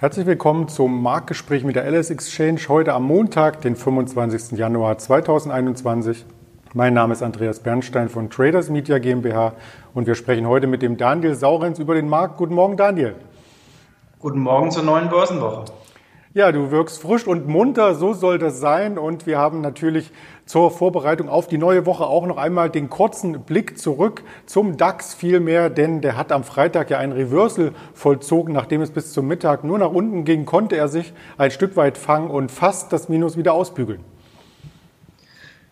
Herzlich willkommen zum Marktgespräch mit der LS Exchange heute am Montag, den 25. Januar 2021. Mein Name ist Andreas Bernstein von Traders Media GmbH und wir sprechen heute mit dem Daniel Saurenz über den Markt. Guten Morgen, Daniel. Guten Morgen zur neuen Börsenwoche. Ja, du wirkst frisch und munter, so soll das sein. Und wir haben natürlich zur Vorbereitung auf die neue Woche auch noch einmal den kurzen Blick zurück zum DAX vielmehr, denn der hat am Freitag ja ein Reversal vollzogen. Nachdem es bis zum Mittag nur nach unten ging, konnte er sich ein Stück weit fangen und fast das Minus wieder ausbügeln.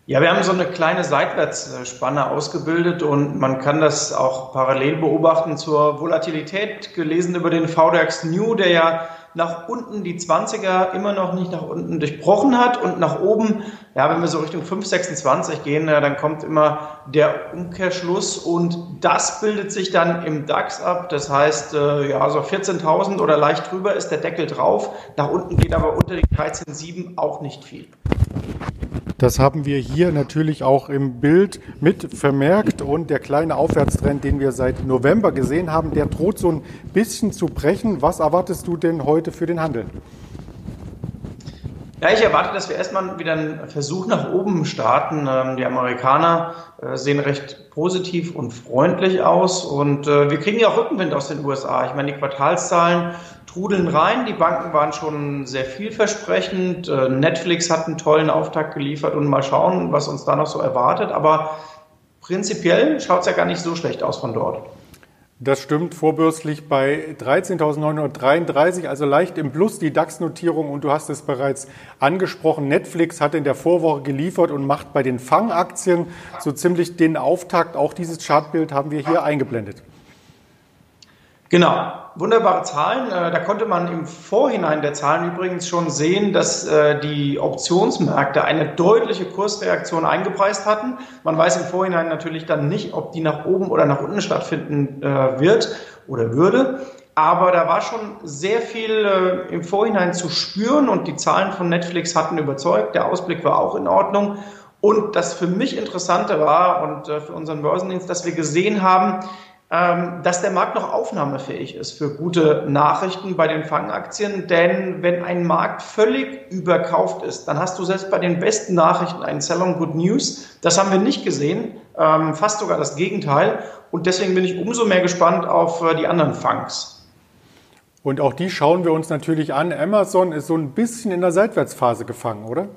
Ja, wir haben so eine kleine Seitwärtsspanne ausgebildet und man kann das auch parallel beobachten zur Volatilität, gelesen über den VDAX New, der ja nach unten die 20er immer noch nicht nach unten durchbrochen hat und nach oben, ja, wenn wir so Richtung 5,26 gehen, dann kommt immer der Umkehrschluss und das bildet sich dann im DAX ab. Das heißt, äh, ja, so 14.000 oder leicht drüber ist der Deckel drauf. Nach unten geht aber unter die 13,7 auch nicht viel. Das haben wir hier natürlich auch im Bild mit vermerkt und der kleine Aufwärtstrend, den wir seit November gesehen haben, der droht so ein bisschen zu brechen. Was erwartest du denn heute für den Handel? Ja, ich erwarte, dass wir erstmal wieder einen Versuch nach oben starten. Ähm, die Amerikaner äh, sehen recht positiv und freundlich aus und äh, wir kriegen ja auch Rückenwind aus den USA. Ich meine, die Quartalszahlen trudeln rein. Die Banken waren schon sehr vielversprechend. Äh, Netflix hat einen tollen Auftakt geliefert und mal schauen, was uns da noch so erwartet. Aber prinzipiell schaut es ja gar nicht so schlecht aus von dort. Das stimmt, vorbürstlich bei 13.933, also leicht im Plus die DAX-Notierung. Und du hast es bereits angesprochen, Netflix hat in der Vorwoche geliefert und macht bei den Fangaktien so ziemlich den Auftakt. Auch dieses Chartbild haben wir hier eingeblendet. Genau, wunderbare Zahlen. Äh, da konnte man im Vorhinein der Zahlen übrigens schon sehen, dass äh, die Optionsmärkte eine deutliche Kursreaktion eingepreist hatten. Man weiß im Vorhinein natürlich dann nicht, ob die nach oben oder nach unten stattfinden äh, wird oder würde. Aber da war schon sehr viel im Vorhinein zu spüren und die Zahlen von Netflix hatten überzeugt. Der Ausblick war auch in Ordnung. Und das für mich Interessante war und für unseren Börsendienst, dass wir gesehen haben, dass der Markt noch aufnahmefähig ist für gute Nachrichten bei den Fangaktien. Denn wenn ein Markt völlig überkauft ist, dann hast du selbst bei den besten Nachrichten einen Sell on Good News. Das haben wir nicht gesehen, ähm, fast sogar das Gegenteil. Und deswegen bin ich umso mehr gespannt auf äh, die anderen Fangs. Und auch die schauen wir uns natürlich an. Amazon ist so ein bisschen in der Seitwärtsphase gefangen, oder?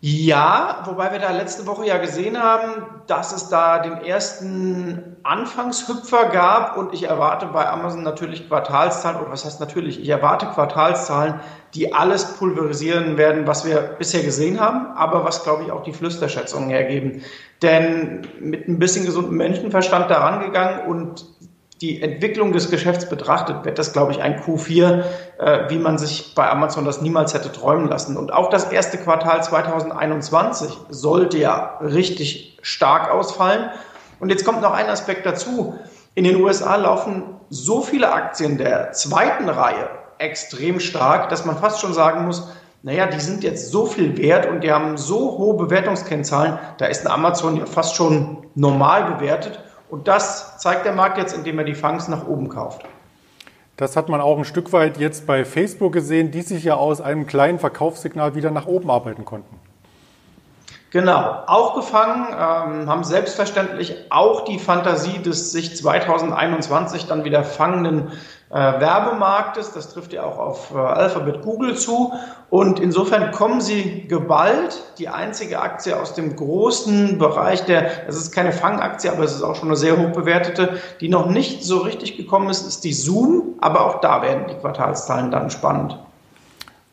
Ja, wobei wir da letzte Woche ja gesehen haben, dass es da den ersten Anfangshüpfer gab und ich erwarte bei Amazon natürlich Quartalszahlen, oder was heißt natürlich, ich erwarte Quartalszahlen, die alles pulverisieren werden, was wir bisher gesehen haben, aber was, glaube ich, auch die Flüsterschätzungen hergeben. Denn mit ein bisschen gesundem Menschenverstand daran gegangen und die Entwicklung des Geschäfts betrachtet, wird das, glaube ich, ein Q4, äh, wie man sich bei Amazon das niemals hätte träumen lassen. Und auch das erste Quartal 2021 sollte ja richtig stark ausfallen. Und jetzt kommt noch ein Aspekt dazu. In den USA laufen so viele Aktien der zweiten Reihe extrem stark, dass man fast schon sagen muss, naja, die sind jetzt so viel wert und die haben so hohe Bewertungskennzahlen, da ist ein Amazon ja fast schon normal bewertet. Und das zeigt der Markt jetzt, indem er die Fangs nach oben kauft. Das hat man auch ein Stück weit jetzt bei Facebook gesehen, die sich ja aus einem kleinen Verkaufssignal wieder nach oben arbeiten konnten. Genau, auch gefangen ähm, haben selbstverständlich auch die Fantasie des sich 2021 dann wieder fangenden äh, Werbemarktes. Das trifft ja auch auf äh, Alphabet Google zu. Und insofern kommen sie geballt. Die einzige Aktie aus dem großen Bereich der, das ist keine Fangaktie, aber es ist auch schon eine sehr hoch bewertete, die noch nicht so richtig gekommen ist, ist die Zoom. Aber auch da werden die Quartalszahlen dann spannend.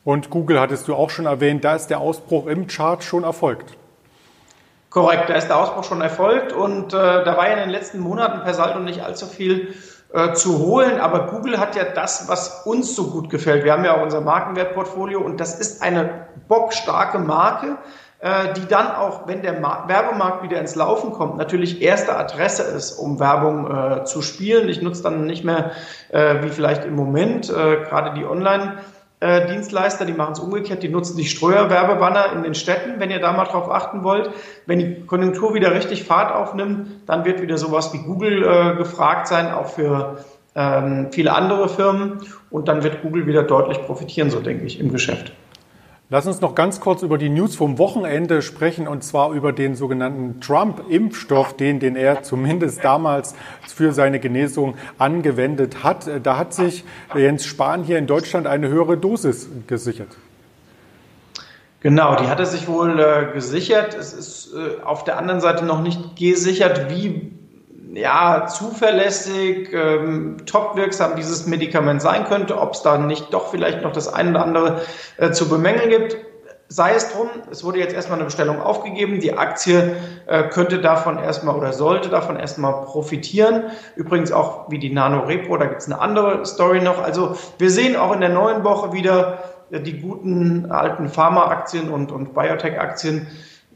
Und Google hattest du auch schon erwähnt, da ist der Ausbruch im Chart schon erfolgt. Korrekt, da ist der Ausbruch schon erfolgt und äh, da war ja in den letzten Monaten per Saldo nicht allzu viel äh, zu holen, aber Google hat ja das, was uns so gut gefällt. Wir haben ja auch unser Markenwertportfolio und das ist eine bockstarke Marke, äh, die dann auch, wenn der Mar Werbemarkt wieder ins Laufen kommt, natürlich erste Adresse ist, um Werbung äh, zu spielen. Ich nutze dann nicht mehr, äh, wie vielleicht im Moment, äh, gerade die Online- äh, Dienstleister, die machen es umgekehrt, die nutzen die Streuerwerbebanner in den Städten, wenn ihr da mal drauf achten wollt. Wenn die Konjunktur wieder richtig Fahrt aufnimmt, dann wird wieder sowas wie Google äh, gefragt sein, auch für ähm, viele andere Firmen und dann wird Google wieder deutlich profitieren, so denke ich, im Geschäft. Lass uns noch ganz kurz über die News vom Wochenende sprechen und zwar über den sogenannten Trump-Impfstoff, den, den er zumindest damals für seine Genesung angewendet hat. Da hat sich Jens Spahn hier in Deutschland eine höhere Dosis gesichert. Genau, die hat er sich wohl äh, gesichert. Es ist äh, auf der anderen Seite noch nicht gesichert, wie ja, zuverlässig, ähm, top dieses Medikament sein könnte, ob es da nicht doch vielleicht noch das eine oder andere äh, zu bemängeln gibt. Sei es drum, es wurde jetzt erstmal eine Bestellung aufgegeben. Die Aktie äh, könnte davon erstmal oder sollte davon erstmal profitieren. Übrigens auch wie die Nano Repro, da gibt es eine andere Story noch. Also wir sehen auch in der neuen Woche wieder äh, die guten alten Pharma-Aktien und, und Biotech-Aktien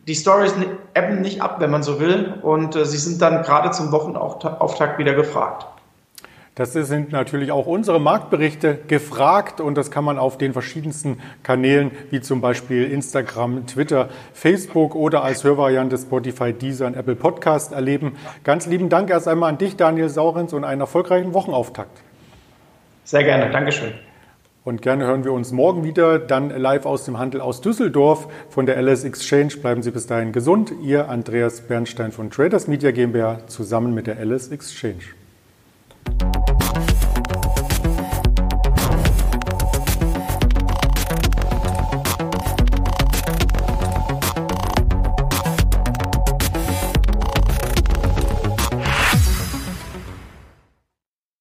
die Stories ebben nicht ab, wenn man so will. Und äh, sie sind dann gerade zum Wochenauftakt wieder gefragt. Das sind natürlich auch unsere Marktberichte gefragt und das kann man auf den verschiedensten Kanälen wie zum Beispiel Instagram, Twitter, Facebook oder als Hörvariante Spotify, Deezer und Apple Podcast erleben. Ganz lieben Dank erst einmal an dich, Daniel Saurens, und einen erfolgreichen Wochenauftakt. Sehr gerne, Dankeschön. Und gerne hören wir uns morgen wieder, dann live aus dem Handel aus Düsseldorf von der LS Exchange. Bleiben Sie bis dahin gesund. Ihr Andreas Bernstein von Traders Media GmbH zusammen mit der LS Exchange.